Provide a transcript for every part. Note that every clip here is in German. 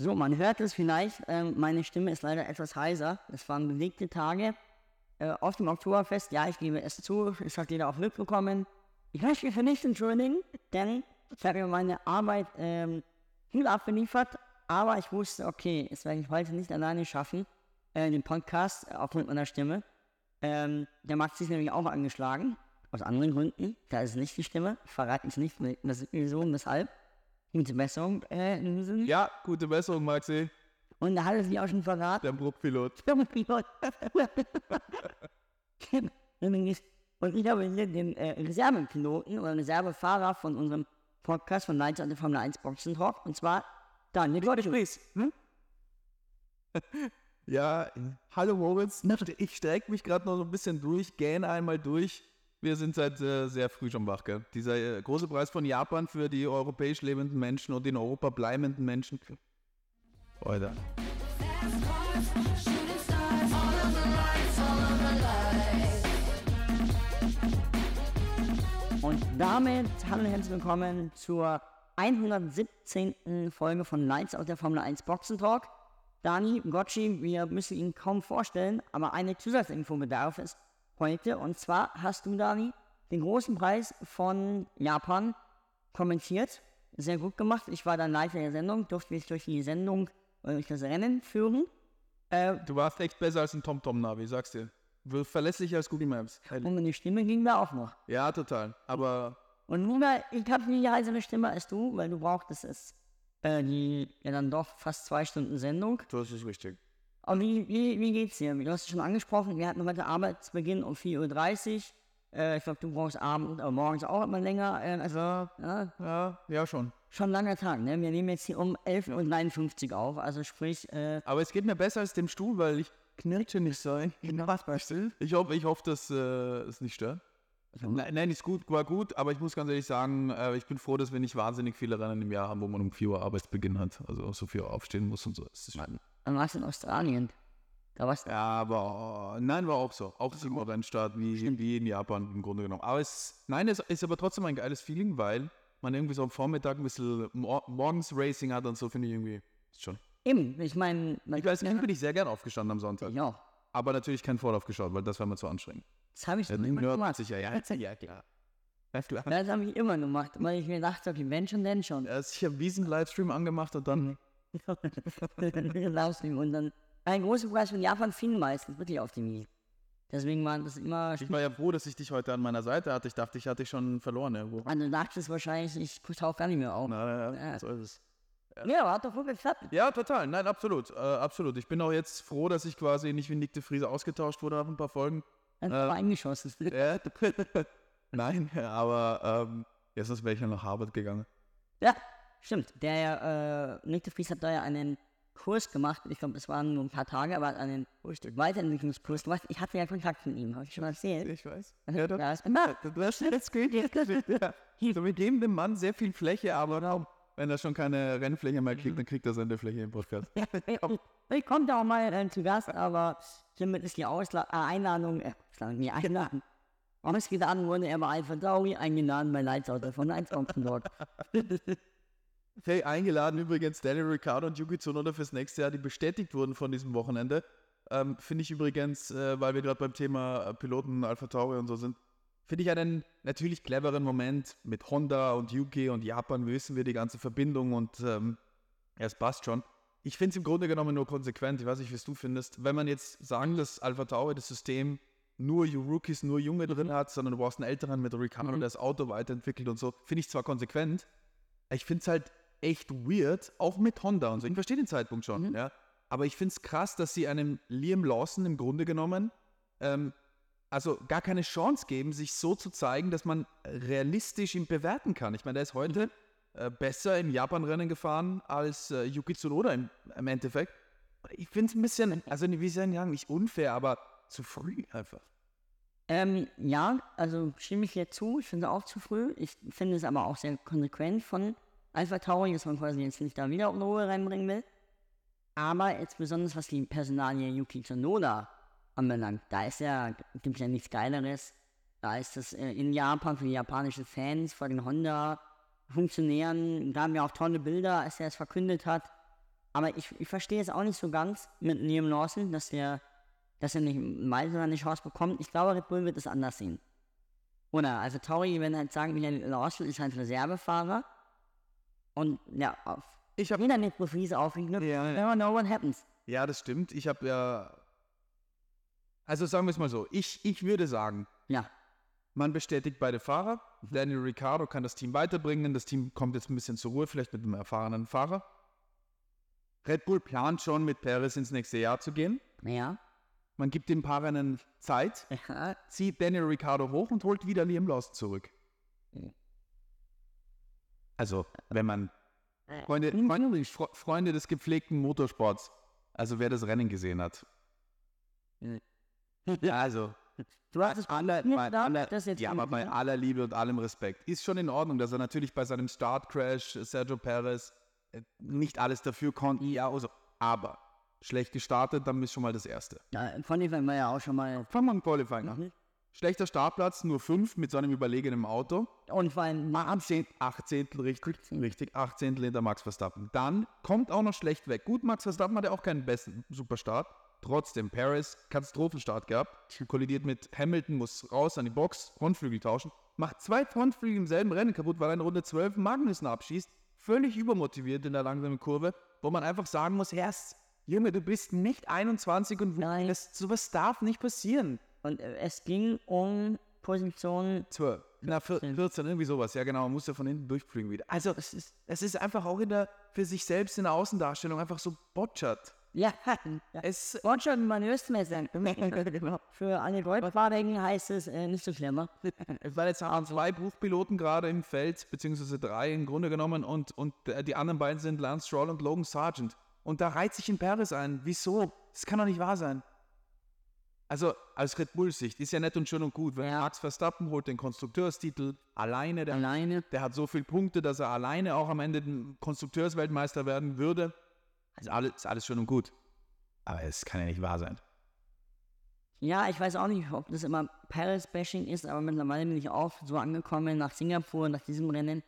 So, man hört es vielleicht, ähm, meine Stimme ist leider etwas heiser. Es waren bewegte Tage äh, auf dem Oktoberfest. Ja, ich gebe es zu, es hat jeder auch mitbekommen. Ich möchte mich für nichts entschuldigen, denn ich habe meine Arbeit ähm, viel abgeliefert, aber ich wusste, okay, das werde ich heute nicht alleine schaffen, äh, den Podcast äh, aufgrund meiner Stimme. Ähm, der Max ist nämlich auch angeschlagen, aus anderen Gründen. Da ist nicht die Stimme, ich verrate es nicht, wieso und weshalb. Gute Besserung. Äh, Sinne. Ja, gute Besserung, Maxi. Und da hat er sich auch schon verraten. Der Bruchpilot. Pilot. Und ich habe hier den äh, Reservepiloten oder Reservefahrer von unserem Podcast von Leiter an der Formel 1 Boxen Talk. Und zwar Daniel Gottschalk. Hm? Ja, hallo Moritz. Ich strecke mich gerade noch so ein bisschen durch, gähne einmal durch. Wir sind seit äh, sehr früh schon wach, gell? Dieser äh, große Preis von Japan für die europäisch lebenden Menschen und in Europa bleibenden Menschen. Heute. Und damit hallo und herzlich willkommen zur 117. Folge von Lights aus der Formel 1 Boxen Talk. Dani, Gotchi, wir müssen ihn kaum vorstellen, aber eine Zusatzinfo bedarf es heute. Und zwar hast du, Dani, den großen Preis von Japan kommentiert. Sehr gut gemacht. Ich war dann live in der Sendung, durfte mich durch die Sendung, äh, durch das Rennen führen. Äh, du warst echt besser als ein TomTom-Navi, sagst du. Verlässlicher als Google Maps. Und meine Stimme ging mir auch noch. Ja, total. Aber. Und nur, ich habe nie eine Stimme als du, weil du brauchtest es. Äh, die ja dann doch fast zwei Stunden Sendung. Das ist richtig. Aber wie, wie, wie geht's dir? Du hast es schon angesprochen, wir hatten heute Arbeitsbeginn um 4.30 Uhr. Äh, ich glaube, du brauchst abends, äh, morgens auch immer länger. Äh, also, ja, ja, ja, schon. Schon ein langer Tag, ne? Wir nehmen jetzt hier um 11.59 Uhr auf, also sprich. Äh, Aber es geht mir besser als dem Stuhl, weil ich knirsche nicht sein. Genau. Was weißt du? Ich hoffe, ich hoffe, dass äh, es nicht stört. Nein, nein, ist gut, war gut, aber ich muss ganz ehrlich sagen, äh, ich bin froh, dass wir nicht wahnsinnig viele Rennen im Jahr haben, wo man um 4 Uhr Arbeitsbeginn hat. Also so 4 Uhr aufstehen muss und so. Das ist dann warst du in Australien. Da warst du. Ja, aber nein, war auch so. Auch so ein Rennstart wie, wie in Japan im Grunde genommen. Aber es, nein, es ist aber trotzdem ein geiles Feeling, weil man irgendwie so am Vormittag ein bisschen mor morgens Racing hat und so, finde ich irgendwie ist schon. Eben, ich meine. Ich weiß nicht, bin ich sehr gern aufgestanden am Sonntag. Ja. Aber natürlich kein Vorlauf geschaut, weil das wäre mir zu anstrengend. Das habe ich ja, immer gemacht. Sicher, ja, ja, klar. Das habe ich immer gemacht, weil ich mir dachte, okay, wenn schon, denn schon. Ja, ich habe diesen Livestream angemacht und dann. Livestream und dann. Ein großer Preis von Japan fing meistens wirklich auf die Mie. Deswegen waren das immer. Ich war ja froh, dass ich dich heute an meiner Seite hatte. Ich dachte, ich hatte dich schon verloren irgendwo. Also du dachtest wahrscheinlich, ich tauche gar nicht mehr auf. Na, na, ja. so ist es. Ja, hat doch wohl geklappt. Ja, total. Nein, absolut. Äh, absolut. Ich bin auch jetzt froh, dass ich quasi nicht wie Nick de Friese ausgetauscht wurde nach ein paar Folgen. Paar äh, eingeschossen. Ja, Nein, aber ähm, jetzt ist welcher nach Harvard gegangen. Ja, stimmt. Der äh, Nick de Vries hat da ja einen Kurs gemacht. Ich glaube, es waren nur ein paar Tage, aber hat einen Weiterentwicklungskurs gemacht. Ich hatte ja Kontakt mit ihm, habe ich schon mal erzählt. Ich weiß. Ja, das, ja, das, das, das geht jetzt. Ja. So, wir geben dem Mann sehr viel Fläche, aber wenn er schon keine Rennfläche mehr kriegt, dann kriegt er seine Fläche im Podcast. Ja, ich komme da auch mal äh, zu Gast, aber hiermit ist die Ausla äh, Einladung, äh, die Einladung Ausgeladen wurde er bei Alpha Tauri, eingeladen bei Lightsout von 1 dort. hey, eingeladen übrigens Daniel Ricciardo und Yuki Tsunoda fürs nächste Jahr, die bestätigt wurden von diesem Wochenende. Ähm, finde ich übrigens, äh, weil wir gerade beim Thema Piloten Alpha Tauri und so sind, finde ich einen natürlich cleveren Moment mit Honda und Yuki und Japan wissen wir die ganze Verbindung und ähm, ja, es passt schon. Ich finde es im Grunde genommen nur konsequent. Ich weiß nicht, wie du findest. Wenn man jetzt sagen, dass Alpha Tauri das System nur Rookies, nur Junge drin hat, sondern du brauchst einen Älteren mit Ricardo, mhm. der das Auto weiterentwickelt und so. Finde ich zwar konsequent, ich finde es halt echt weird, auch mit Honda und so. Ich verstehe den Zeitpunkt schon, mhm. ja. Aber ich finde es krass, dass sie einem Liam Lawson im Grunde genommen ähm, also gar keine Chance geben, sich so zu zeigen, dass man realistisch ihn bewerten kann. Ich meine, der ist heute äh, besser im Japan-Rennen gefahren als äh, Yuki Tsunoda im, im Endeffekt. Ich finde es ein bisschen, also wie soll ich sagen, nicht unfair, aber zu früh einfach. Ähm, ja, also stimme ich dir zu. Ich finde es auch zu früh. Ich finde es aber auch sehr konsequent von Alpha Tauri, dass man quasi jetzt nicht da wieder auf Ruhe reinbringen will. Aber jetzt besonders was die Personalie Yuki Tsunoda anbelangt, da ist ja, gibt ja nichts Geileres. Da ist das äh, in Japan für die japanischen Fans, vor den Honda-Funktionären, da haben wir auch tolle Bilder, als er es verkündet hat. aber ich, ich verstehe es auch nicht so ganz mit Liam Lawson, dass der, dass er nicht weiter eine Chance bekommt. Ich glaube, Red Bull wird es anders sehen. Oder, also Tauri, wenn halt sagen, Liam Lawson ist halt Reservefahrer. Und ja, auf Ich habe jeder mit Profis aufliegen. Ja, ja. Never know what happens. Ja, das stimmt. Ich habe ja. Also sagen wir es mal so. Ich, ich würde sagen, Ja, man bestätigt beide Fahrer. Daniel Ricciardo kann das Team weiterbringen. Das Team kommt jetzt ein bisschen zur Ruhe, vielleicht mit einem erfahrenen Fahrer. Red Bull plant schon, mit Perez ins nächste Jahr zu gehen. ja. Man gibt den Paarern Zeit, ja. zieht Daniel Ricciardo hoch und holt wieder Liam Lawson zurück. Mhm. Also, wenn man Freunde, Freunde, Fre- Freunde des gepflegten Motorsports, also wer das Rennen gesehen hat. Ja, also, Du hast es aller, bei aller, dass jetzt ja, aber bei aller Liebe und allem Respekt ist schon in Ordnung, dass er natürlich bei seinem Startcrash Sergio Perez äh, nicht alles dafür konnte. Ja, also, aber schlecht gestartet, dann ist schon mal das Erste. Ja, Qualifying war ja auch schon mal. Fangen wir dem Qualifying an. Mhm. Schlechter Startplatz, nur fünf mit seinem überlegenen Auto. Und vor allem, 18, 18 richtig, richtig, 18 hinter Max Verstappen. Dann kommt auch noch schlecht weg. Gut, Max Verstappen hatte auch keinen besten Superstart. Trotzdem, Paris, Katastrophenstart gehabt. Kollidiert mit Hamilton, muss raus an die Box, Frontflügel tauschen. Macht zwei Frontflügel im selben Rennen kaputt, weil er in Runde 12 Magnussen abschießt. Völlig übermotiviert in der langsamen Kurve, wo man einfach sagen muss, erst, Junge, du bist nicht 21 und Nein. das, sowas darf nicht passieren. Und äh, es ging um Position 12. Na, 14, 14, irgendwie sowas. Ja, genau. Man muss ja von hinten durchfliegen wieder. Also, es ist, es ist einfach auch in der, für sich selbst in der Außendarstellung einfach so botschert. Ja, Es, wollte schon Manöversmesser. Für alle Goldfahrwegen heißt es äh, nicht so schlimm. es waren jetzt zwei Buchpiloten gerade im Feld, beziehungsweise drei im Grunde genommen, und, und äh, die anderen beiden sind Lance Stroll und Logan Sargent. Und da reiht sich in Paris ein. Wieso? Das kann doch nicht wahr sein. Also, aus Red Bull Sicht ist ja nett und schön und gut. Wenn Ja. Max Verstappen holt den Konstrukteurstitel alleine, der Alleine. Der hat so viele Punkte, dass er alleine auch am Ende den Konstrukteursweltmeister werden würde. Also alles, ist alles schön und gut. Aber es kann ja nicht wahr sein. Ja, ich weiß auch nicht, ob das immer Paris-Bashing ist, aber mittlerweile bin ich auch so angekommen nach Singapur, nach diesem Rennen,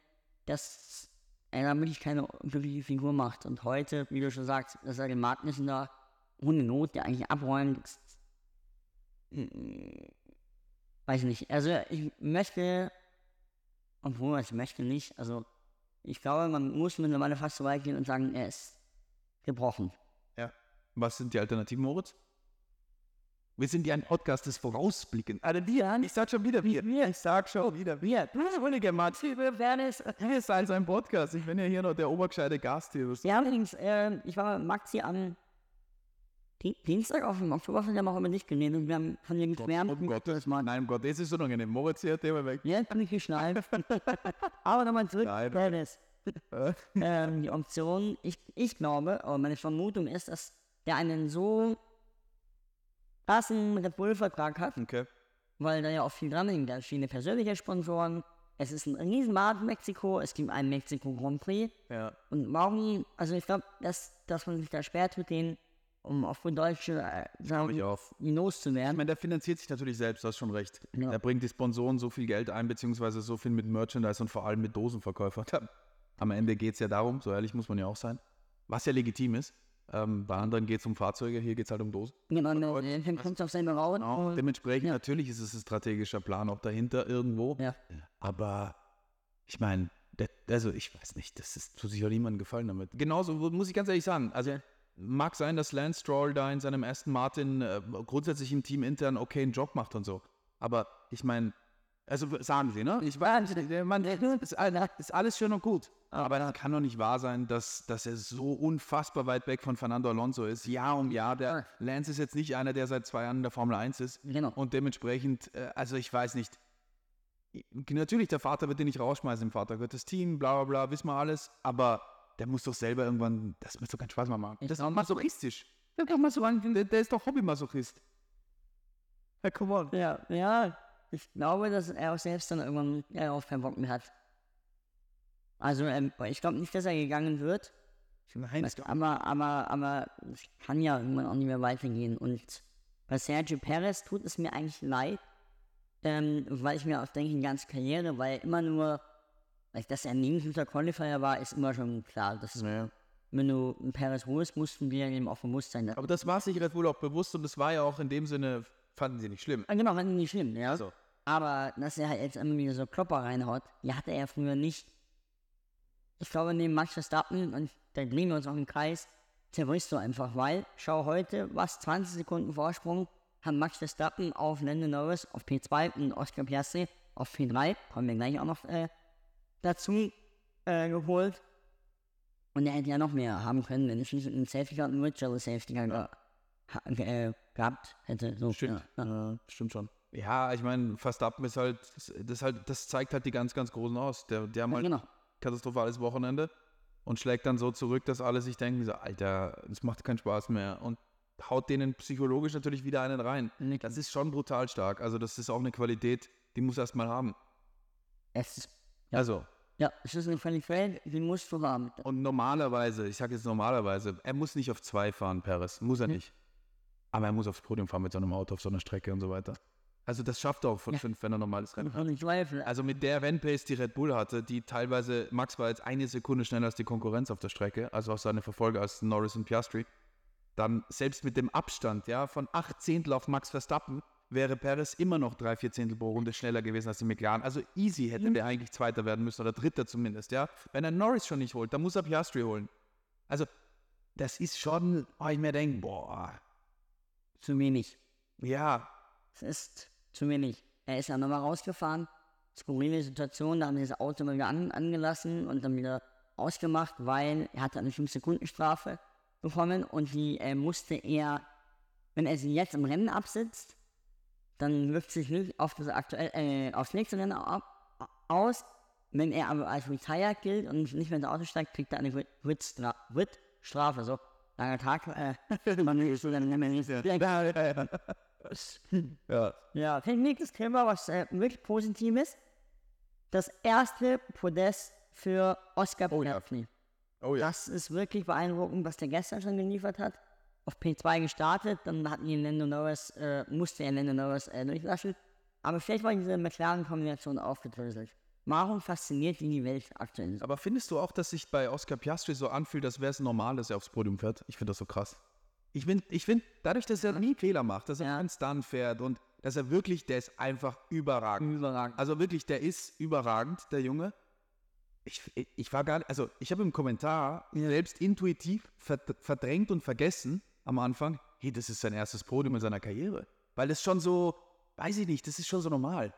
dass er da wirklich keine glückliche Figur macht. Und heute, wie du schon sagst, dass er den Magnussen da ohne Not, der eigentlich abräumt, weiß nicht. Also ich möchte, obwohl ich möchte nicht, also ich glaube, man muss mittlerweile fast so weit gehen und sagen, er ist gebrochen. Ja. Was sind die Alternativen, Moritz? Wir sind ja ein Podcast des Vorausblicken. Also wir, ich sag schon wieder wir. Ich sag schon wieder wir. Du Entschuldige, Martin. Es ist also ein Podcast. Ich bin ja hier noch der obergescheite Gast hier. Ja, allerdings, äh, ich war Maxi am Di- Dienstag auf dem Oktoberfest, haben wir auch über dich geredet und wir haben von dir geschwärmt. Um Gottes Willen. Nein, um Gott, das ist so unangenehm. Moritz hier, Thema weg. Ja, bin ich geschnallt. Aber nochmal zurück. Äh, ähm, die Option, ich, ich glaube, oder meine Vermutung ist, dass der einen so krassen Red Bull-Vertrag hat, Okay. weil da ja auch viel dran hängt. Da viele persönliche Sponsoren. Es ist ein Riesenmarkt in Mexiko. Es gibt einen Mexiko Grand Prix. Ja. Und warum, also ich glaube, dass, dass man sich da schwer tut, den, um auf gut Deutsch äh, Ich auch. ihn Ich meine, der finanziert sich natürlich selbst, du hast schon recht. Ja. Er bringt die Sponsoren so viel Geld ein, beziehungsweise so viel mit Merchandise und vor allem mit Dosenverkäufern. Am Ende geht es ja darum, so ehrlich muss man ja auch sein, was ja legitim ist. Ähm, bei anderen geht es um Fahrzeuge, hier geht es halt um Dosen. Genau, äh, dann kommt es auf seine Raum. und- Dementsprechend, natürlich ist es ein strategischer Plan auch dahinter irgendwo. Ja. Aber ich meine, also ich weiß nicht, das ist, tut sich ja niemandem gefallen damit. Genauso muss ich ganz ehrlich sagen. Also mag sein, dass Lance Stroll da in seinem Aston Martin äh, grundsätzlich im Team intern okay einen Job macht und so. Aber ich meine, also sagen sie, ne? Ich weiß, der ist, ist alles schön und gut. Aber das kann doch nicht wahr sein, dass, dass er so unfassbar weit weg von Fernando Alonso ist. Jahr um Jahr. Der Lance ist jetzt nicht einer, der seit zwei Jahren in der Formel 1 ist. Genau. Und dementsprechend, äh, also ich weiß nicht. Natürlich, der Vater wird den nicht rausschmeißen, im Vater gehört das Team, bla bla bla, wissen wir alles. Aber der muss doch selber irgendwann, das muss doch keinen Spaß mehr machen. Das ist doch masochistisch. Der, kann mal so an- der, der ist doch Hobbymasochist. Ja, come on. Ja, ja, ich glaube, dass er auch selbst dann irgendwann ja, auch keinen Bock mehr hat. Also, ähm, ich glaube nicht, dass er gegangen wird. Nein, du, aber, aber, aber es kann ja irgendwann auch nicht mehr weitergehen. Und bei Sergio Perez tut es mir eigentlich leid, ähm, weil ich mir auch denke, die ganze Karriere, weil immer nur, weil dass er ein guter Qualifier war, ist immer schon klar. Das ist, wenn du einen Perez holst, mussten wir ihm auch bewusst sein. Aber das war sich Red Bull auch bewusst und das war ja auch in dem Sinne, fanden sie nicht schlimm. Ah, genau, wenn nicht schlimm, ja. So. Aber dass er halt jetzt immer wieder so Klopper reinhaut, die hatte er früher nicht. Ich glaube, neben Max Verstappen, und da drehen wir uns auch im Kreis, zerbrichst du einfach, weil, schau heute, was, 20 Sekunden Vorsprung haben Max Verstappen auf Lando Norris auf P2 und Oscar Piastri auf P3, kommen wir gleich auch noch äh, dazu, äh, geholt. Und er hätte ja noch mehr haben können, wenn es nicht einen Safety und einen Virtual Safety ge- ha- ge- äh, gehabt hätte. So, Stimmt. Ja, ja. Stimmt schon. Ja, ich meine, Verstappen ist halt, das, ist halt, das zeigt halt die ganz, ganz Großen aus. Der, die haben halt genau. katastrophales Wochenende und schlägt dann so zurück, dass alle sich denken, so, Alter, das macht keinen Spaß mehr. Und haut denen psychologisch natürlich wieder einen rein. Das ist schon brutal stark. Also das ist auch eine Qualität, die muss erst mal haben. Es ist, Also, ja, es ist eine Qualität, die musst du haben. und normalerweise, ich sage jetzt normalerweise, er muss nicht auf zwei fahren, Perez. Muss er nicht. Aber er muss aufs Podium fahren mit so einem Auto auf so einer Strecke und so weiter. Also das schafft er auch von Ja. fünf, wenn er normales Rennen hat. Also mit der Rennpace, die Red Bull hatte, die teilweise, Max war jetzt eine Sekunde schneller als die Konkurrenz auf der Strecke, also auch seine Verfolger als Norris und Piastri, dann selbst mit dem Abstand ja, von acht Zehntel auf Max Verstappen wäre Perez immer noch drei, vier Zehntel pro Runde schneller gewesen als die McLaren. Also easy hätte der eigentlich Zweiter werden müssen oder Dritter zumindest. Ja? Wenn er Norris schon nicht holt, dann muss er Piastri holen. Also das ist schon, wo ich mir denke, boah, zu wenig. ja, Es ist zu wenig. Er ist ja nochmal rausgefahren. Skurrile Situation, da haben sie das Auto mal wieder an, angelassen und dann wieder ausgemacht, weil er hatte eine 5-Sekunden-Strafe bekommen und die äh, musste er, wenn er sie jetzt im Rennen absitzt, dann wirkt sich nicht auf das aktuell, äh, aufs nächste Rennen ab, aus. Wenn er aber als retired gilt und nicht mehr ins Auto steigt, kriegt er eine Wit-Strafe. So, langer Tag. Äh, man ist so dann nicht mehr ja, ja, nächstes Thema, was äh, wirklich positiv ist. Das erste Podest für Oscar Piastri. oh ja. Das ist wirklich beeindruckend, was der gestern schon geliefert hat. Auf P2 gestartet, dann hatten die Lando Norris, äh, musste er Lando Norris äh, durchlassen. Aber vielleicht war diese McLaren-Kombination aufgedröselt. Warum fasziniert ihn die Welt aktuell? Aber findest du auch, dass sich bei Oscar Piastri so anfühlt, als wäre es normal, dass er aufs Podium fährt? Ich finde das so krass. Ich finde, ich find, dadurch, dass er nie Fehler macht, dass er Ja. einen Stunt fährt und dass er wirklich, der ist einfach überragend. Überragend. Also wirklich, der ist überragend, der Junge. Ich, ich, ich war gar nicht, also ich habe im Kommentar selbst intuitiv verd- verdrängt und vergessen am Anfang, hey, das ist sein erstes Podium in seiner Karriere. Weil das schon so, weiß ich nicht, das ist schon so normal.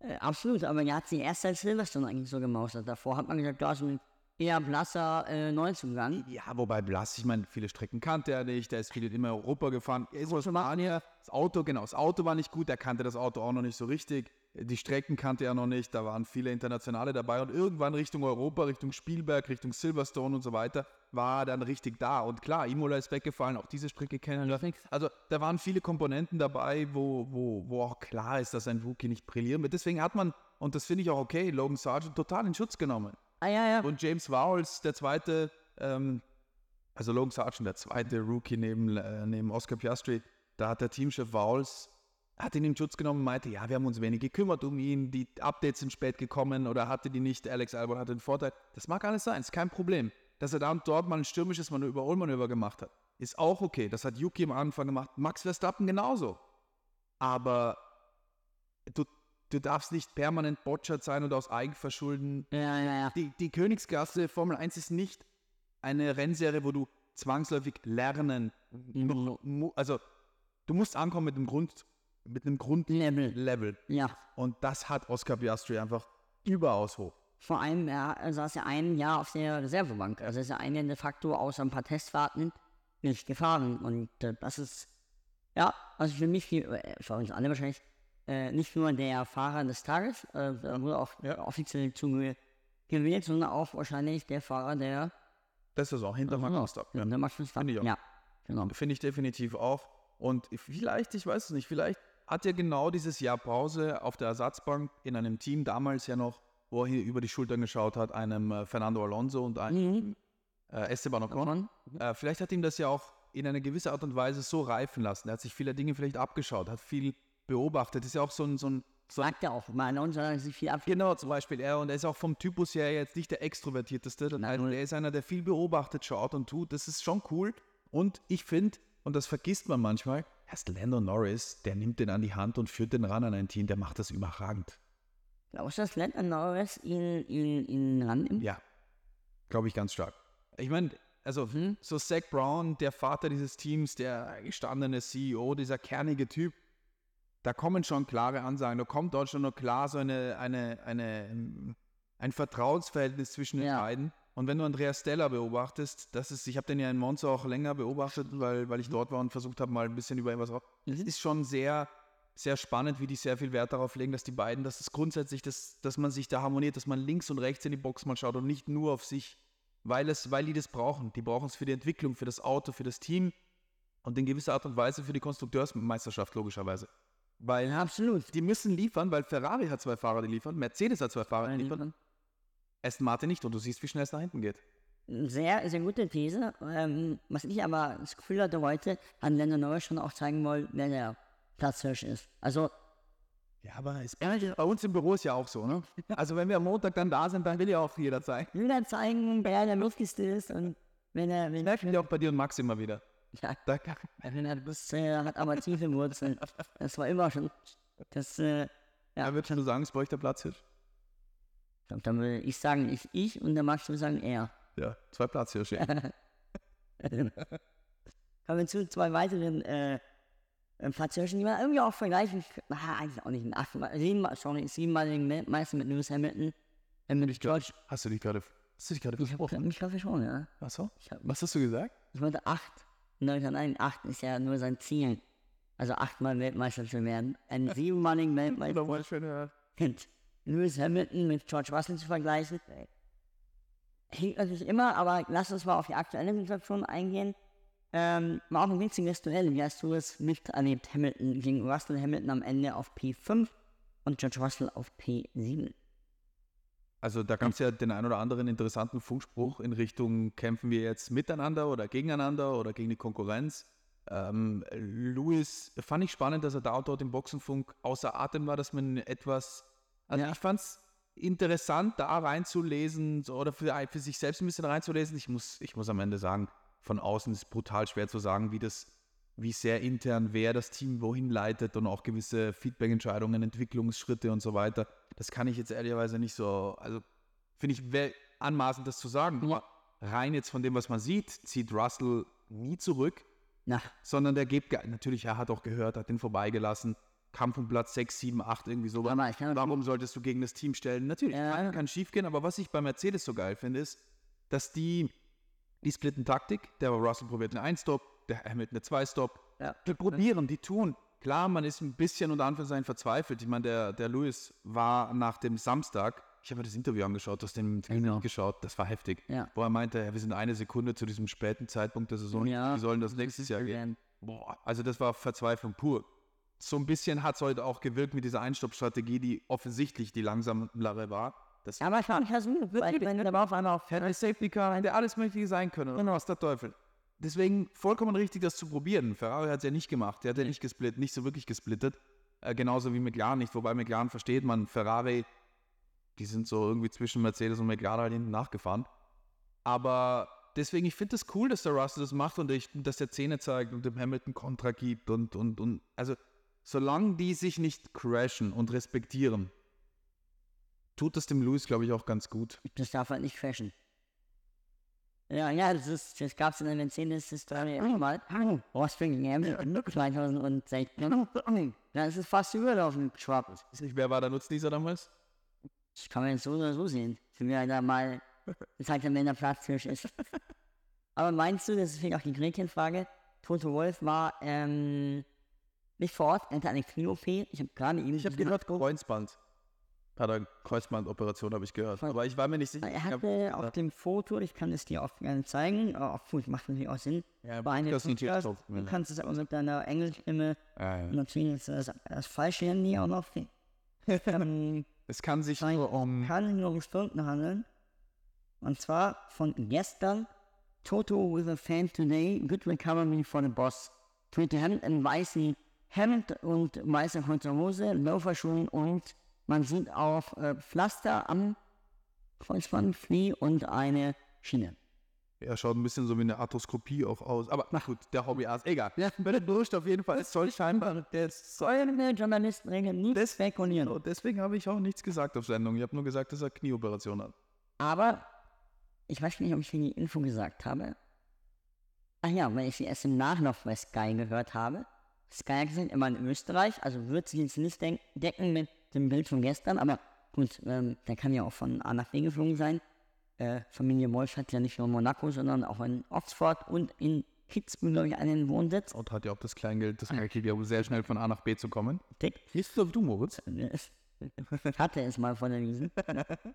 Äh, absolut, aber er hat sie erst als Silverstone eigentlich so gemaustert. Davor hat man gesagt, da ist ein eher blasser äh, Neuzugang. Ja, wobei Blass, ich meine, viele Strecken kannte er nicht, der ist viel immer Europa gefahren. Er ist aus Spanier. Das Auto, genau, das Auto war nicht gut, er kannte das Auto auch noch nicht so richtig. Die Strecken kannte er noch nicht, da waren viele Internationale dabei und irgendwann Richtung Europa, Richtung Spielberg, Richtung Silverstone und so weiter, war er dann richtig da. Und klar, Imola ist weggefallen, auch diese Strecke kennen wir. Also da waren viele Komponenten dabei, wo, wo, wo auch klar ist, dass ein Rookie nicht brillieren wird. Deswegen hat man, und das finde ich auch okay, Logan Sargent total in Schutz genommen. Ah ja, ja. Und James Vowles, der zweite, ähm, also Logan Sargent, der zweite Rookie neben, äh, neben Oscar Piastri, da hat der Teamchef Vowles, hat ihn in Schutz genommen und meinte, ja, wir haben uns wenig gekümmert um ihn, die Updates sind spät gekommen oder hatte die nicht, Alex Albon hatte den Vorteil. Das mag alles sein, ist kein Problem. Dass er da und dort mal ein stürmisches Manöver, Überholmanöver gemacht hat, ist auch okay. Das hat Yuki am Anfang gemacht, Max Verstappen genauso. Aber du, du darfst nicht permanent botschert sein und aus Eigenverschulden Ja, ja, ja. die, die Königsklasse Formel 1 ist nicht eine Rennserie, wo du zwangsläufig lernen, mu- also du musst ankommen mit einem Grund, mit einem Grundlevel. Level. Ja. Und das hat Oscar Piastri einfach überaus hoch. Vor allem, er saß ja ein Jahr auf der Reservebank. Also ist er ein Jahr de facto außer ein paar Testfahrten nicht gefahren. Und äh, das ist, ja, also für mich, äh, für uns alle wahrscheinlich, äh, nicht nur der Fahrer des Tages, äh, wurde auch Ja. offiziell zu gewählt, sondern auch wahrscheinlich der Fahrer der, Das ist auch hinter Max Verstappen. der Max Verstappen. Finde ich auch. Ja, genau. Finde ich definitiv auch. Und vielleicht, ich weiß es nicht, vielleicht hat er genau dieses Jahr Pause auf der Ersatzbank in einem Team damals ja noch, wo er hier über die Schultern geschaut hat, einem äh, Fernando Alonso und einem Mhm. äh, Esteban Ocon. Ocon. Äh, vielleicht hat ihm das ja auch in einer gewissen Art und Weise so reifen lassen. Er hat sich viele Dinge vielleicht abgeschaut, hat viel beobachtet. Ist ja auch so ein, so ein, Sagt er auch. Mal und sich viel ab. Genau, zum Beispiel er. Und er ist auch vom Typus her jetzt nicht der Extrovertierteste. Also er ist einer, der viel beobachtet, schaut und tut. Das ist schon cool. Und ich finde, und das vergisst man manchmal, erst Lando Norris, der nimmt den an die Hand und führt den ran an ein Team, der macht das überragend. Glaubst du, dass Lando Norris ihn, ihn, ihn rannimmt? Ja, glaube ich ganz stark. Ich meine, also Mhm. so Zach Brown, der Vater dieses Teams, der gestandene CEO, dieser kernige Typ, da kommen schon klare Ansagen. Da kommt dort schon noch klar so eine, eine, eine, ein Vertrauensverhältnis zwischen den Ja. beiden. Und wenn du Andreas Stella beobachtest, das ist, ich habe den ja in Monza auch länger beobachtet, weil, weil ich dort war und versucht habe, mal ein bisschen über ihn was raus. Es ist schon sehr, sehr spannend, wie die sehr viel Wert darauf legen, dass die beiden, dass es grundsätzlich, dass, dass man sich da harmoniert, dass man links und rechts in die Box mal schaut und nicht nur auf sich, weil, es, weil die das brauchen. Die brauchen es für die Entwicklung, für das Auto, für das Team und in gewisser Art und Weise für die Konstrukteursmeisterschaft, logischerweise. Weil absolut. die müssen liefern, weil Ferrari hat zwei Fahrer, die liefern, Mercedes hat zwei Fahrer, die liefern, Aston Martin nicht und du siehst, wie schnell es nach hinten geht. Sehr, sehr gute These. Ähm, was ich aber das Gefühl hatte heute, hat Lando Norris schon auch zeigen wollen, wer der Platzhirsch ist. Also, Ja, aber es, bei uns im Büro ist ja auch so, ne? Also wenn wir am Montag dann da sind, dann will ja auch jeder zeigen. will er zeigen, wer der lustigste ist und wenn er, wenn, Merken wir auch bei dir und Max immer wieder. ja, Da kann, wenn er das äh, hat aber tiefe Wurzeln. Das war immer schon. Das, äh, ja, würdest du sagen, ist bei euch der Platzhirsch? Dann würde ich sagen, ich, ich und der Max würde sagen, er. Ja, zwei Platzhirsche. Kommen wir zu zwei weiteren äh, äh, Platzhirschen, die man irgendwie auch vergleichen k- ah, eigentlich auch nicht ein achtmal, siebenmal, sorry, siebenmaligen Weltmeister mit Lewis Hamilton, äh, mit George. Hast du dich gerade, hast du dich gerade Ich, hab, ich glaube schon, ja. Was so? Ich, hab, Was hast du gesagt? ich wollte acht. Nein, nein, acht ist ja nur sein Ziel. Also achtmal Weltmeister zu werden. Einen siebenmaligen Weltmeister Nochmal schön hören. Lewis Hamilton mit George Russell zu vergleichen. Hinkt natürlich immer, aber lass uns mal auf die aktuelle Situation eingehen. Ähm, war auch ein witziges Duell. Wie hast du es miterlebt? Hamilton gegen Russell, Hamilton am Ende auf P5 und George Russell auf P7. Also da gab es ja den ein oder anderen interessanten Funkspruch in Richtung, kämpfen wir jetzt miteinander oder gegeneinander oder gegen die Konkurrenz. Ähm, Louis, fand ich spannend, dass er da und dort im Boxenfunk außer Atem war, dass man etwas, also Ja. ich fand es interessant, da reinzulesen so, oder für, für sich selbst ein bisschen reinzulesen. Ich muss, ich muss am Ende sagen, von außen ist es brutal schwer zu sagen, wie das, wie sehr intern wer das Team wohin leitet und auch gewisse Feedback-Entscheidungen, Entwicklungsschritte und so weiter. Das kann ich jetzt ehrlicherweise nicht so, also finde ich anmaßend, das zu sagen. Aber rein jetzt von dem, was man sieht, zieht Russell nie zurück, Na, sondern der gibt, natürlich, er hat auch gehört, hat den vorbeigelassen, Kampf um Platz 6, 7, 8, irgendwie so. Aber ich kann- Warum solltest du gegen das Team stellen? Natürlich, Ja. kann, kann schief gehen, aber was ich bei Mercedes so geil finde, ist, dass die, die splitten Taktik, der Russell probiert einen Ein-Stop, der Hamilton eine Zwei-Stop, ja. die probieren, die tun. Klar, man ist ein bisschen unter Anführungszeichen verzweifelt. Ich meine, der, der Lewis war nach dem Samstag, ich habe mir das Interview angeschaut, hast den Genau. geschaut, das war heftig. Ja. Wo er meinte, ja, wir sind eine Sekunde zu diesem späten Zeitpunkt der Saison, Ja. wie sollen das nächstes Jahr gehen? Boah, also das war Verzweiflung pur. So ein bisschen hat es heute auch gewirkt mit dieser Einstoppstrategie, die offensichtlich die langsamere war. Das Ja, aber ich fand das gut, weil wenn da auf einmal auf hätte ein Safety Car, hätte alles Mögliche sein können. Genau, was der Teufel. Deswegen vollkommen richtig, das zu probieren. Ferrari hat es ja nicht gemacht. Der hat ja nicht gesplittet, nicht so wirklich gesplittet. Äh, genauso wie McLaren nicht. Wobei McLaren versteht man, Ferrari, die sind so irgendwie zwischen Mercedes und McLaren halt hinten nachgefahren. Aber deswegen, ich finde es das cool, dass der Russell das macht und ich, dass der Zähne zeigt und dem Hamilton Kontra gibt und, und, und. Also, solange die sich nicht crashen und respektieren, tut das dem Lewis, glaube ich, auch ganz gut. Das darf halt nicht crashen. Ja, ja, das ist, das gab's in der Mercedes-Historie immer mal. Rossbring Hamilton 2016. Da ist es fast überlaufen, Schwab. Wer war der Nutznießer damals? Das kann man jetzt so oder so sehen. Sind wir da mal gezeigt haben, wenn der Platzhirsch ist. Aber meinst du, das ist vielleicht auch die Gretchenfrage, Toto Wolf war ähm, nicht vor Ort, er hatte eine Knie-OP. Ich habe gerade eben... Ich habe gehört, Kreuzband. Hat er Kreuzbandoperation, habe ich gehört. Aber ich war mir nicht sicher. Er hatte auf dem Foto, ich kann es dir auch gerne zeigen, aber auch gut, macht natürlich auch Sinn. Ja, war eine das ist Podcast, top, du kannst es auch mit deiner Englischstimme Ja, ja. ist das, das falsche Handy auch noch. ähm, Es kann sich nur um. kann nur um Stunden handeln. Und zwar von gestern. Toto with a fan today. Good recovery for the boss. Tweete Hamilton weißen Hemd und weiße kurze Hose, Lauferschuhen und man sieht auch äh, Pflaster am Kreuzband, Knie und eine Schiene. Er schaut ein bisschen so wie eine Arthroskopie auch aus. Aber na gut, der Hobbyarzt, egal. Ja, bitte durch auf jeden Fall. Es soll scheinbar, der soll Solche Journalisten regeln nicht Das- spekulieren. Und deswegen habe ich auch nichts gesagt auf Sendung. Ich habe nur gesagt, dass er Knieoperation hat. Aber ich weiß nicht, ob ich die Info gesagt habe. Ach ja, weil ich sie erst im Nachlauf bei Sky gehört habe. Sky sind immer in Österreich, also wird sie jetzt nicht decken mit dem Bild von gestern, aber gut, ähm, der kann ja auch von A nach B geflogen sein. Äh, Familie Wolf hat ja nicht nur in Monaco, sondern auch in Oxford und in Kitzbühel, glaube ich, einen Wohnsitz. Und hat ja auch das Kleingeld, das Geld, um sehr schnell von A nach B zu kommen. Dick. Siehst du, du Moritz? Ich hatte es mal von der Wiesen.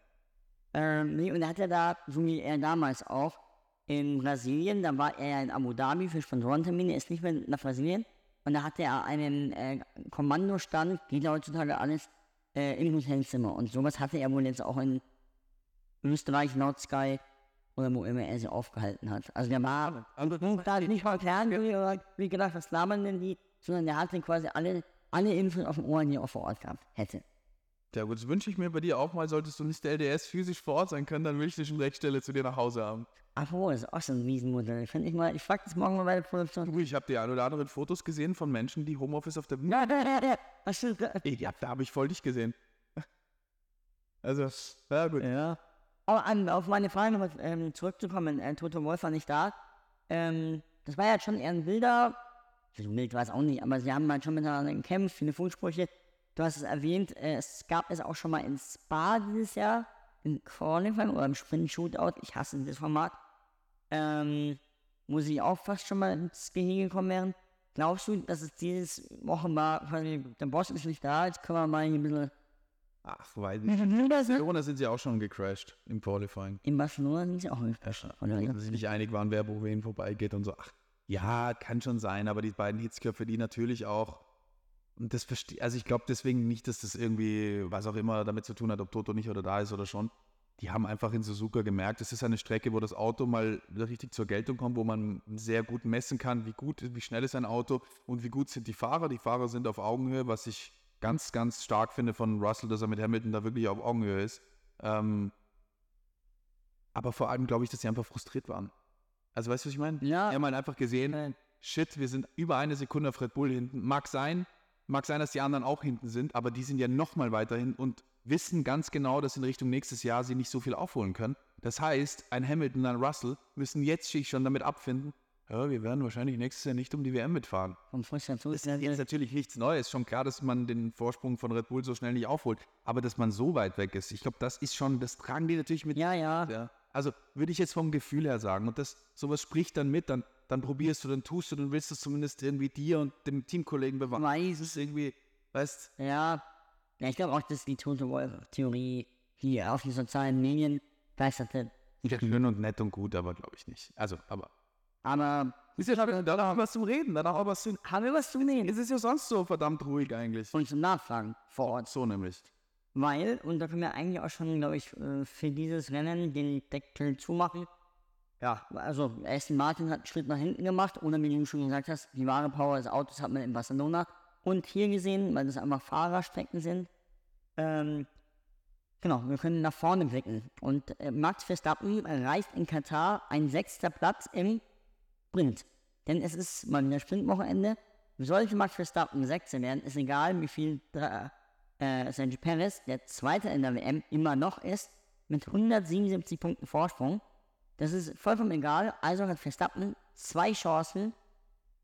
ähm, nee, und er hat ja da, so wie er damals auch, in Brasilien, da war er ja in Abu Dhabi für Sponsorentermine, ist nicht mehr nach Brasilien. Und da hatte er einen äh, Kommandostand, geht heutzutage alles, äh, im Hotelzimmer. Und sowas hatte er wohl jetzt auch in Österreich, laut Sky, oder wo immer er sich aufgehalten hat. Also der war da nicht mal klar, wie, gedacht, was labern denn die, sondern der hatte quasi alle, alle Infos auf dem Ohr, die er auch vor Ort gehabt hätte. Ja gut, das wünsche ich mir bei dir auch mal. Solltest du nicht der LDS physisch vor Ort sein können, dann will ich dich in Rechtstelle zu dir nach Hause haben. Apropos, das ist auch so ein Riesenmodell. Find ich mal, ich frag das morgen mal bei der Produktion. Du, ich habe die ein oder anderen Fotos gesehen von Menschen, die Homeoffice auf der... Ja, ja, ja, ja. Hast du, Ey, ja, da habe ich voll dich gesehen. Also, ja gut. ja. Aber an, auf meine Frage nochmal ähm, zurückzukommen, äh, Toto Wolf war nicht da. Ähm, das war ja schon eher ein wilder, wild war es auch nicht, aber sie haben halt schon miteinander gekämpft, viele Funksprüche. Du hast es erwähnt, äh, es gab es auch schon mal in Spa dieses Jahr, im Qualifying oder im Sprint-Shootout, ich hasse dieses Format, ähm, wo sie auch fast schon mal ins Gehege gekommen wären. Glaubst du, dass es dieses Wochen war, quasi, der Boss ist nicht da, jetzt können wir mal hier ein bisschen Ach, weiß nicht. in Corona sind sie auch schon gecrashed im Qualifying. Barcelona sind sie auch nicht. Oder Dass sie nicht einig waren, wer wo wen vorbeigeht und so. Ach, ja, kann schon sein, aber die beiden Hitzköpfe, die natürlich auch. Und das verstehe, also ich glaube deswegen nicht, dass das irgendwie, was auch immer damit zu tun hat, ob Toto nicht oder da ist oder schon. Die haben einfach in Suzuka gemerkt, es ist eine Strecke, wo das Auto mal richtig zur Geltung kommt, wo man sehr gut messen kann, wie gut, wie schnell ist ein Auto und wie gut sind die Fahrer. Die Fahrer sind auf Augenhöhe, was ich ganz, ganz stark finde von Russell, dass er mit Hamilton da wirklich auf Augenhöhe ist. Ähm, aber vor allem glaube ich, dass sie einfach frustriert waren. Also weißt du, was ich meine? Ja. Die haben halt einfach gesehen, Äh, shit, wir sind über eine Sekunde auf Red Bull hinten. Mag sein, mag sein, dass die anderen auch hinten sind, aber die sind ja noch mal weiter hin und wissen ganz genau, dass in Richtung nächstes Jahr sie nicht so viel aufholen können. Das heißt, ein Hamilton und ein Russell müssen jetzt sich schon damit abfinden, ja, wir werden wahrscheinlich nächstes Jahr nicht um die WM mitfahren. Frustration Das ist jetzt natürlich nichts Neues. Schon klar, dass man den Vorsprung von Red Bull so schnell nicht aufholt. Aber dass man so weit weg ist, ich glaube, das ist schon, das tragen die natürlich mit Ja, ja. ja. Also würde ich jetzt vom Gefühl her sagen. Und das, sowas spricht dann mit, dann, dann probierst du, dann tust du, dann willst du es zumindest irgendwie dir und dem Teamkollegen bewahren. Weiß Das ist irgendwie, weißt Ja. Ja ich glaube auch, dass die Toto Wolf-Theorie hier auf den sozialen Medien geisterte. ja, schön und nett und gut, aber glaube ich nicht. Also, aber. Aber Ist ja schon, danach haben wir was zum Reden, danach haben wir was zum. haben wir was zu nehmen? Es ist ja sonst so verdammt ruhig eigentlich. Und zum Nachfragen vor Ort. So nämlich. Weil, und da können wir eigentlich auch schon, glaube ich, äh, für dieses Rennen den Deckel zumachen. Ja, also Aston Martin hat einen Schritt nach hinten gemacht, oder wie du schon gesagt hast, die wahre Power des Autos hat man in Barcelona und hier gesehen, weil das einfach Fahrerstrecken sind. Ähm, genau, wir können nach vorne blicken. Und äh, Max Verstappen erreicht in Katar ein sechster Platz im Sprint. Denn es ist mal wieder Sprintwochenende. Sollte Max Verstappen Sechster werden, ist egal, wie viel äh, Sergio Perez, der Zweite in der WM, immer noch ist, mit 177 Punkten Vorsprung. Das ist vollkommen egal. Also hat Verstappen zwei Chancen,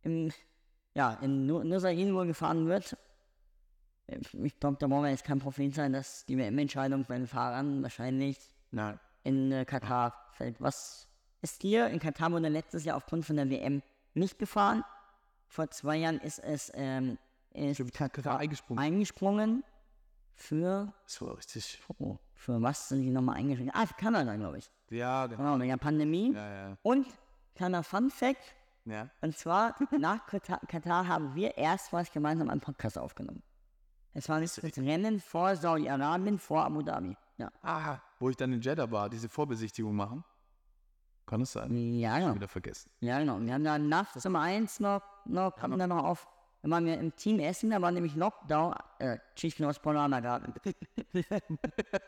im, ja, in Nur- Nürburgring wohl gefahren wird. Ich glaube, da wollen wir jetzt kein Prophet sein, dass die WM-Entscheidung bei den Fahrern wahrscheinlich Nein. in äh, Katar fällt. Was ist hier? In Katar wurde letztes Jahr aufgrund von der WM nicht gefahren. Vor zwei Jahren ist es ähm, ist Katar eingesprungen. eingesprungen für, war richtig. oh, für was sind die nochmal eingesprungen? Ah, für Kanada, glaube ich. Ja, genau. Genau, wegen der Pandemie. Ja, ja. Und kleiner Fun Fact, ja. und zwar nach Katar, haben wir erstmals gemeinsam einen Podcast aufgenommen. Es war das Rennen vor Saudi-Arabien, vor Abu Dhabi. Ja, Aha. Wo ich dann in Jeddah war, diese Vorbesichtigung machen. Kann es sein? ja genau. Wieder vergessen. Ja, genau. Wir haben dann nachts um eins noch, noch, haben dann noch auf Da waren wir im Team Essen, da war nämlich Lockdown, äh, Geschichten aus Paulanergarten.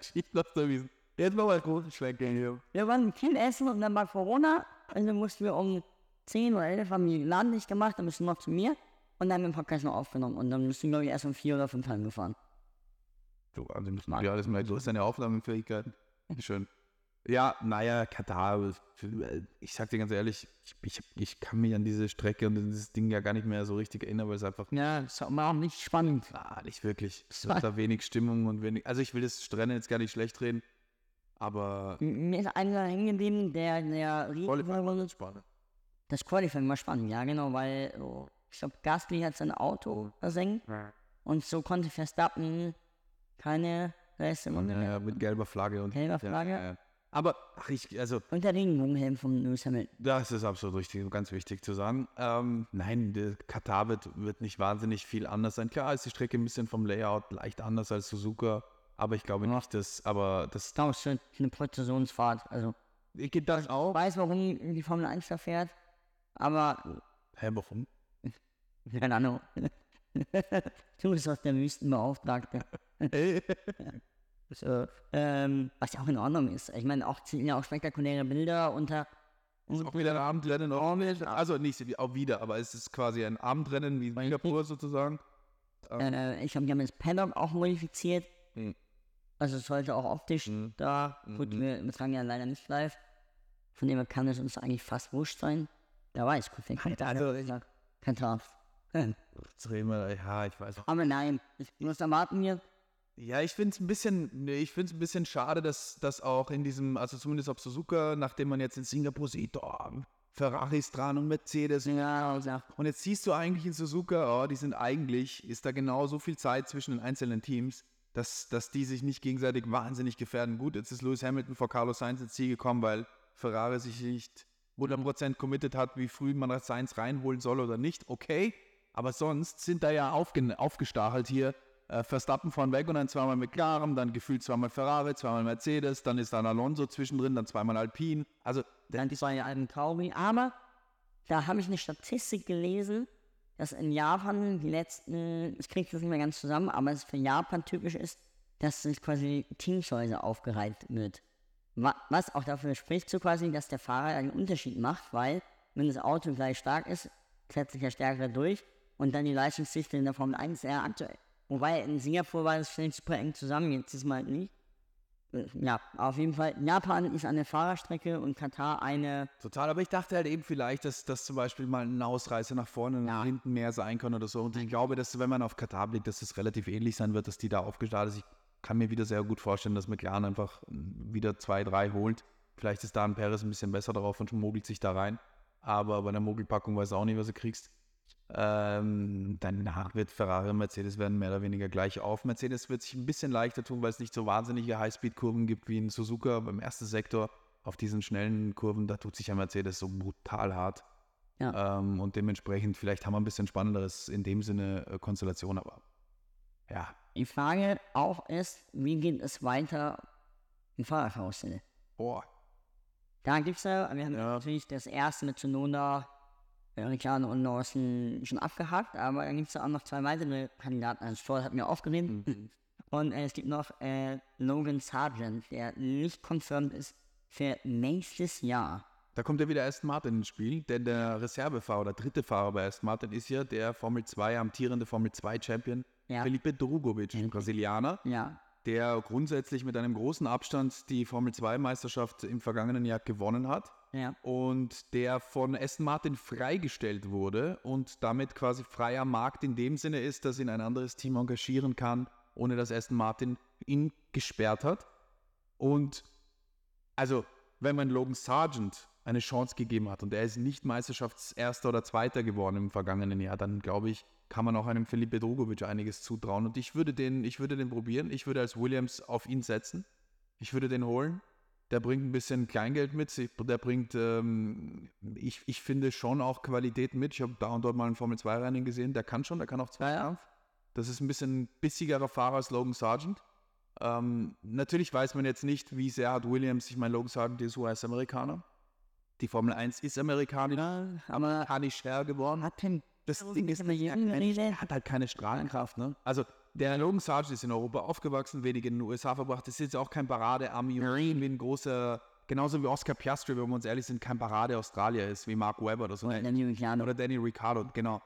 Skiflusterwiesen. Jetzt machen wir einen großen Schwenk hier. Wir waren im Team Essen und dann war Corona, also mussten wir um 10 oder 11 haben die den Laden nicht gemacht, dann müssen wir noch zu mir und dann haben wir den Podcast noch aufgenommen und dann müssen wir, glaube ich, erst um 4 oder 5 heimgefahren. Du, also müssen wir alles mal, du hast deine Aufnahmefähigkeiten. Schön. Ja, naja, Katar, ich sag dir ganz ehrlich, ich, ich, kann mich an diese Strecke und dieses Ding ja gar nicht mehr so richtig erinnern, weil es einfach Ja, das war auch nicht spannend. Ah, nicht wirklich. Es ist da wenig Stimmung und wenig. Also ich will das Rennen jetzt gar nicht schlecht reden, aber Mir ist einer hängen geblieben, der, der Riesen- spannend. Das Qualifying war spannend, ja genau, weil oh, ich glaube, Gasly hat sein Auto versenkt und so konnte Verstappen keine Reste Ja, ja, mit gelber Flagge und Gelber Flagge. Ja, ja. Aber ach, ich, also und der Regenbogenhelm von Lewis Hamilton. das ist absolut richtig, ganz wichtig zu sagen. Ähm, nein, der Katar wird, wird nicht wahnsinnig viel anders sein. Klar ist die Strecke ein bisschen vom Layout leicht anders als Suzuka, aber ich glaube nicht, dass, aber das Das ist eine Präzisionsfahrt. Also, geht das ich auch. weiß, warum die Formel 1 da fährt, aber Hä, warum? keine Ahnung. du bist aus der Wüstenbeauftragte. So, ähm, was ja auch in Ordnung ist. Ich meine, auch sind ja auch spektakuläre Bilder unter. Ist auch wieder ein Abendrennen. Auch, also nicht auch wieder, aber es ist quasi ein Abendrennen wie Singapur sozusagen. Äh, ich habe ja das Paddock auch modifiziert. Mhm. Also es sollte auch optisch Mhm. da. Gut, wir übertragen ja leider nicht live. Von dem her kann es uns eigentlich fast wurscht sein. Da weiß perfekt. Also ich, Kein Traf. wir, ja, ich weiß auch. Aber nein, ich muss erwarten wir. Ja, ich finde es ein bisschen, ich finde ein bisschen schade, dass das auch in diesem, also zumindest auf Suzuka, nachdem man jetzt in Singapur sieht, oh, Ferraris dran und Mercedes. Ja, also, Und jetzt siehst du eigentlich in Suzuka, oh, die sind eigentlich, ist da genau so viel Zeit zwischen den einzelnen Teams, dass, dass die sich nicht gegenseitig wahnsinnig gefährden. Gut, jetzt ist Lewis Hamilton vor Carlos Sainz ins Ziel gekommen, weil Ferrari sich nicht 100% committed hat, wie früh man das Sainz reinholen soll oder nicht. Okay, aber sonst sind da ja aufge aufgestachelt hier. Äh, Verstappen vorn weg und dann zweimal McLaren, dann gefühlt zweimal Ferrari, zweimal Mercedes, dann ist dann Alonso zwischendrin, dann zweimal Alpine. Also dann die zwei alten Tauri. Aber da habe ich eine Statistik gelesen, dass in Japan die letzten, ich kriege das nicht mehr ganz zusammen, aber es für Japan typisch ist, dass sich quasi Teamshäuser aufgereiht wird. Wa- Was auch dafür spricht, so quasi, dass der Fahrer einen Unterschied macht, weil wenn das Auto gleich stark ist, setzt sich der Stärkere durch und dann die Leistungsdichte in der Formel 1 sehr aktuell. Wobei in Singapur war das vielleicht super eng zusammen, jetzt ist mal nicht. Äh, Ja, auf jeden Fall. Japan ist eine Fahrerstrecke und Katar eine Total, aber ich dachte halt eben vielleicht, dass das zum Beispiel mal ein Ausreißer nach vorne und nach hinten mehr sein kann oder so. Und ich glaube, dass wenn man auf Katar blickt, dass das relativ ähnlich sein wird, dass die da aufgestartet ist. Ich kann mir wieder sehr gut vorstellen, dass McLaren einfach wieder zwei, drei holt. Vielleicht ist da ein Perez ein bisschen besser drauf und mogelt sich da rein. Aber bei der Mogelpackung weißt du auch nicht, was du kriegst. Ähm, danach wird Ferrari und Mercedes werden mehr oder weniger gleich auf. Mercedes wird sich ein bisschen leichter tun, weil es nicht so wahnsinnige Highspeed-Kurven gibt wie in Suzuka beim ersten Sektor. Auf diesen schnellen Kurven, da tut sich ja Mercedes so brutal hart. Ja. Ähm, und dementsprechend, vielleicht haben wir ein bisschen spannenderes in dem Sinne äh, Konstellation, aber ja, Die Frage auch ist, wie geht es weiter im Fahrerkarussell? boah, Da gibt es ja, wir haben Ja. natürlich das erste mit Tsunoda, Ricciardo und Lawson schon abgehakt, aber dann gibt es ja auch noch zwei weitere Kandidaten. Also Stroll hat mir aufgenommen. Mhm. Und äh, es gibt noch äh, Logan Sargent, der nicht confirmed ist für nächstes Jahr. Da kommt ja wieder Aston Martin ins Spiel, denn der Reservefahrer oder dritte Fahrer bei Aston Martin ist ja der Formel 2, amtierende Formel 2 Champion, Ja. Felipe Drugovic, ein Brasilianer, Ja, der grundsätzlich mit einem großen Abstand die Formel 2 Meisterschaft im vergangenen Jahr gewonnen hat ja. und der von Aston Martin freigestellt wurde und damit quasi freier Markt in dem Sinne ist, dass ihn ein anderes Team engagieren kann, ohne dass Aston Martin ihn gesperrt hat. Und also, wenn man Logan Sargent eine Chance gegeben hat und er ist nicht Meisterschaftserster oder Zweiter geworden im vergangenen Jahr, dann glaube ich, kann man auch einem Felipe Drogovic einiges zutrauen. Und ich würde den, ich würde den probieren. Ich würde als Williams auf ihn setzen. Ich würde den holen. Der bringt ein bisschen Kleingeld mit. sich. Der bringt, ähm, ich, ich finde schon auch Qualität mit. Ich habe da und dort mal ein Formel-2-Rennen gesehen. Der kann schon, der kann auch Zweikampf. Das ist ein bisschen bissigerer Fahrer als Logan Sargent. Ähm, natürlich weiß man jetzt nicht, wie sehr hat Williams, ich meine, Logan Sargent ist US-Amerikaner. Die Formel 1 ist Amerikaner, amerikanisch her geworden. hat denn das Ding ist, er Regel- hat halt keine Strahlenkraft, ne? Also, der Logan Sargent ist in Europa aufgewachsen, wenig in den USA verbracht. Das ist jetzt auch kein Parade-Army irgendwie ein großer, genauso wie Oscar Piastri, wenn wir uns ehrlich sind, kein Parade-Australier ist, wie Mark Webber oder so. Oder Daniel Ricciardo. Oder Danny Ricciardo, genau.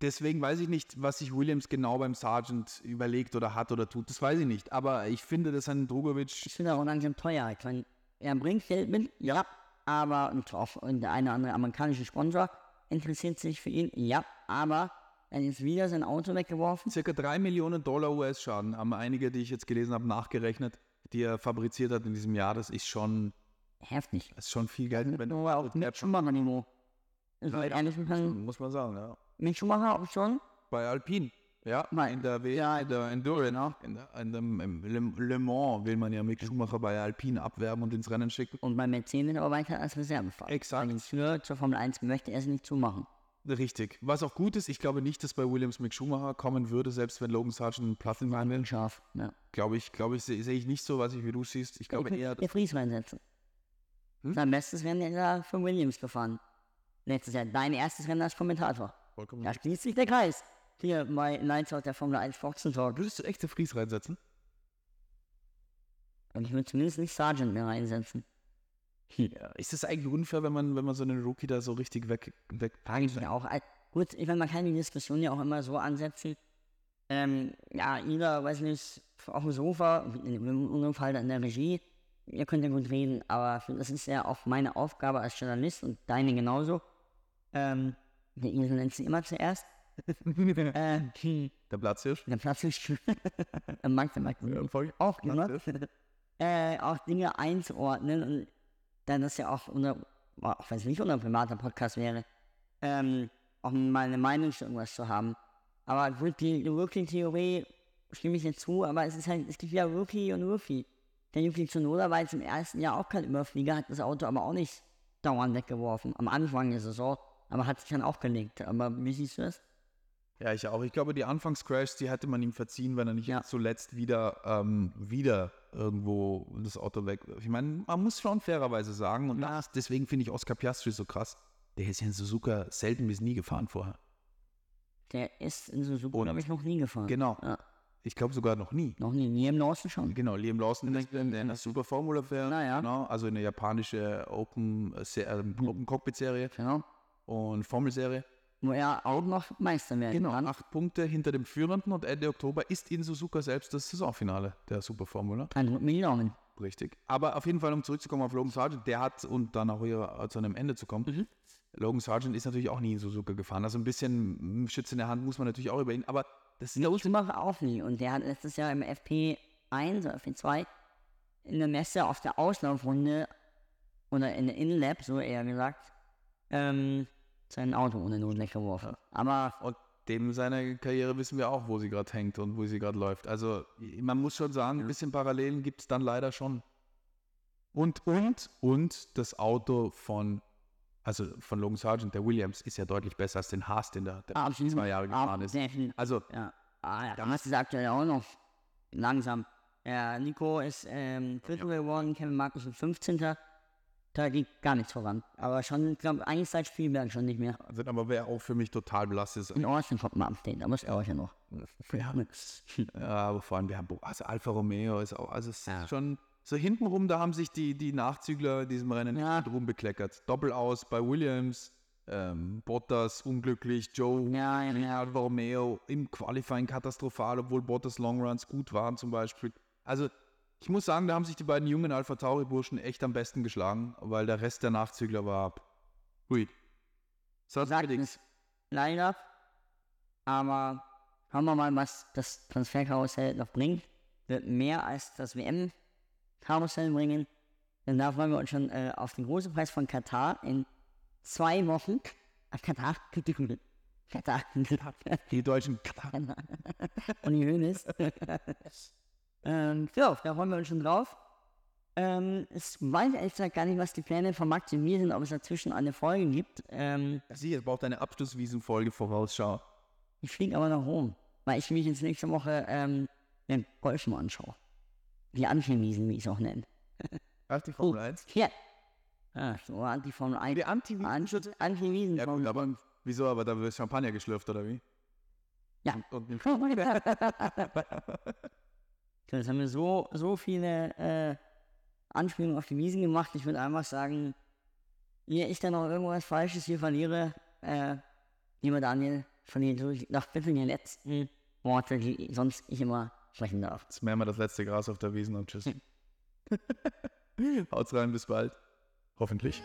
Deswegen weiß ich nicht, was sich Williams genau beim Sargent überlegt oder hat oder tut. Das weiß ich nicht. Aber ich finde, dass ein Drogovic Ich finde auch langsam teuer. Ich meine, er bringt Geld mit, ja, aber und auch und der eine oder andere amerikanische Sponsor interessiert sich für ihn, ja, aber er jetzt wieder sein Auto weggeworfen. circa 3 Millionen Dollar US-Schaden haben einige, die ich jetzt gelesen habe, nachgerechnet, die er fabriziert hat in diesem Jahr. Das ist schon, Heftig. das ist schon viel Geld. Wenn, Nur auf mit Schumacher-Niveau. Also gesagt, muss man sagen, ja. mit Schumacher auch schon. Bei Alpine. Ja, Nein. in der, w Ja, in der Endurance, in, der, in dem im Le, Le Mans will man ja Mick Schumacher bei Alpine abwerben und ins Rennen schicken. Und bei Mercedes aber weiter als Reservefahrer. Exakt. Für zur Formel 1 möchte er es nicht zumachen. Richtig. Was auch gut ist, ich glaube nicht, dass bei Williams Mick Schumacher kommen würde, selbst wenn Logan Sargent Platz in will. Scharf. Ja. Glaube ich, glaube ich, sehe sehe ich nicht so, was ich wie du siehst. Ich glaube eher, Der Fries reinsetzen. Hm? Sein Bestes werden ja da für Williams gefahren. Letztes Jahr dein erstes Rennen als Kommentator. vollkommen Da schließt sich der Kreis. Hier bei Nights Out der Formel 1 Foxen Talk. Würdest du echt den Fries reinsetzen? Und ich würde zumindest nicht Sergeant mehr reinsetzen. Ja. Ist das eigentlich unfair, wenn man, wenn man so einen Rookie da so richtig weg, weg Frage ich mich auch. Gut, ich meine, man kann die Diskussion ja auch immer so ansetzen. Ähm, ja, jeder, weiß nicht, auf dem Sofa, in unserem Fall in der Regie, ihr könnt ja gut reden, aber das ist ja auch meine Aufgabe als Journalist und deine genauso. Ähm, Esel nennt sie immer zuerst. Äh, hm, Der Platzhirsch? der Platz ist Der Max, der Max. voll. auch gemacht, äh, auch Dinge einzuordnen und dann das ja auch unser, auch wenn es nicht unser privater Podcast wäre, ähm, auch mal eine Meinung zu irgendwas zu haben. Aber gut, die, die Rookie-Theorie stimme ich nicht zu, aber es ist halt, es gibt ja Rookie und Rookie. Der Yuki Tsunoda war jetzt im ersten Jahr auch kein Überflieger, hat das Auto aber auch nicht dauernd weggeworfen. Am Anfang der Saison, aber hat sich dann auch gelegt. Aber wie siehst du das? Ja, ich auch. Ich glaube, die Anfangscrashs, die hätte man ihm verziehen, wenn er nicht Ja. zuletzt wieder, ähm, wieder irgendwo das Auto weg. Ich meine, man muss schon fairerweise sagen, und das, deswegen finde ich Oscar Piastri so krass. Der ist ja in Suzuka selten bis nie gefahren vorher. Der ist in Suzuka, glaube ich, noch nie gefahren. Genau. Ja, Ich glaube sogar noch nie. noch nie. Nie im Lawson schon. Genau, Liam Lawson ist in der Super Formula fährt, Na ja. genau, also eine japanische Open, äh, ähm, Open Cockpit Serie Genau. und Formel-Serie. Wo er auch noch Meister werden Genau, kann. acht Punkte hinter dem Führenden und Ende Oktober ist in Suzuka selbst das Saisonfinale der Super Formula. Dann drücken wir die Daumen. Richtig. Aber auf jeden Fall, um zurückzukommen auf Logan Sargent, der hat, und dann auch hier zu einem Ende zu kommen, Mhm. Logan Sargent ist natürlich auch nie in Suzuka gefahren. Also ein bisschen Schütze in der Hand muss man natürlich auch über ihn, aber das ist Los mache auch nie. Und der hat letztes Jahr im FP1 oder FP2 in der Messe auf der Auslaufrunde oder in der Inlab, so eher gesagt, ähm, sein Auto ohne Not weggeworfen. Aber Und dem seine Karriere wissen wir auch, wo sie gerade hängt und wo sie gerade läuft. Also man muss schon sagen, ein bisschen Parallelen gibt es dann leider schon. Und, und, und das Auto von, also von Logan Sargent, der Williams, ist ja deutlich besser als den Haas, den der, der absolut. zwei Jahre gefahren ist. definitiv. Also Ja. Ah, ja. Da hast du aktuell auch noch langsam. Ja, Nico ist ähm, Viertel geworden, Kevin Magnussen 15. Da geht gar nichts voran. Aber schon, ich glaube, eigentlich seit Spielberg schon nicht mehr. sind aber wer auch für mich total belastet ist. In Austin kommt mal Update, da muss er euch ja noch. Ja, aber vor allem, wir haben, also Alfa Romeo ist auch, also es ist Ja. schon so hintenrum, da haben sich die, die Nachzügler in diesem Rennen Ja. drum bekleckert. Doppel aus bei Williams, ähm, Bottas unglücklich, Joe, ja, ja. Alfa Romeo im Qualifying katastrophal, obwohl Bottas Longruns gut waren zum Beispiel. Also ich muss sagen, da haben sich die beiden jungen Alpha Tauri Burschen echt am besten geschlagen, weil der Rest der Nachzügler war hui. So, sagt es leider. Aber schauen wir mal, was das Transferkarussell noch bringt. Wird mehr als das WM-Karussell bringen. Denn da freuen wir uns schon äh, auf den großen Preis von Katar in zwei Wochen. Katar. Katar. die Deutschen. Und die Hönes. ähm, ja, da freuen wir uns schon drauf. Ähm, es weiß ehrlich gesagt gar nicht, was die Pläne von Max und mir sind, ob es dazwischen eine Folge gibt. Ähm, Sie, es braucht eine Abschlusswiesenfolge Vorausschau. Ich fliege aber nach Rom, weil ich mich jetzt nächste Woche ähm, den Golf mal anschaue. Die Antiwiesen, wie ich es auch nenne. Ach, die Formel 1? Hier. Ah, so Anti-Formel 1. Die Anti-Wiesen? Anti- Anti-Wiesen. Ja gut, aber Wieso, aber da wird Champagner geschlürft, oder wie? Ja. Und Jetzt haben wir so, so viele äh, Anspielungen auf die Wiesen gemacht. Ich würde einfach sagen, ehe ich dann noch irgendwas Falsches hier verliere, äh, lieber Daniel, verliere du doch bitte die letzten Worte, die sonst ich immer sprechen darf. Jetzt mähen wir das letzte Gras auf der Wiesen und tschüss. Haut's rein, bis bald. Hoffentlich.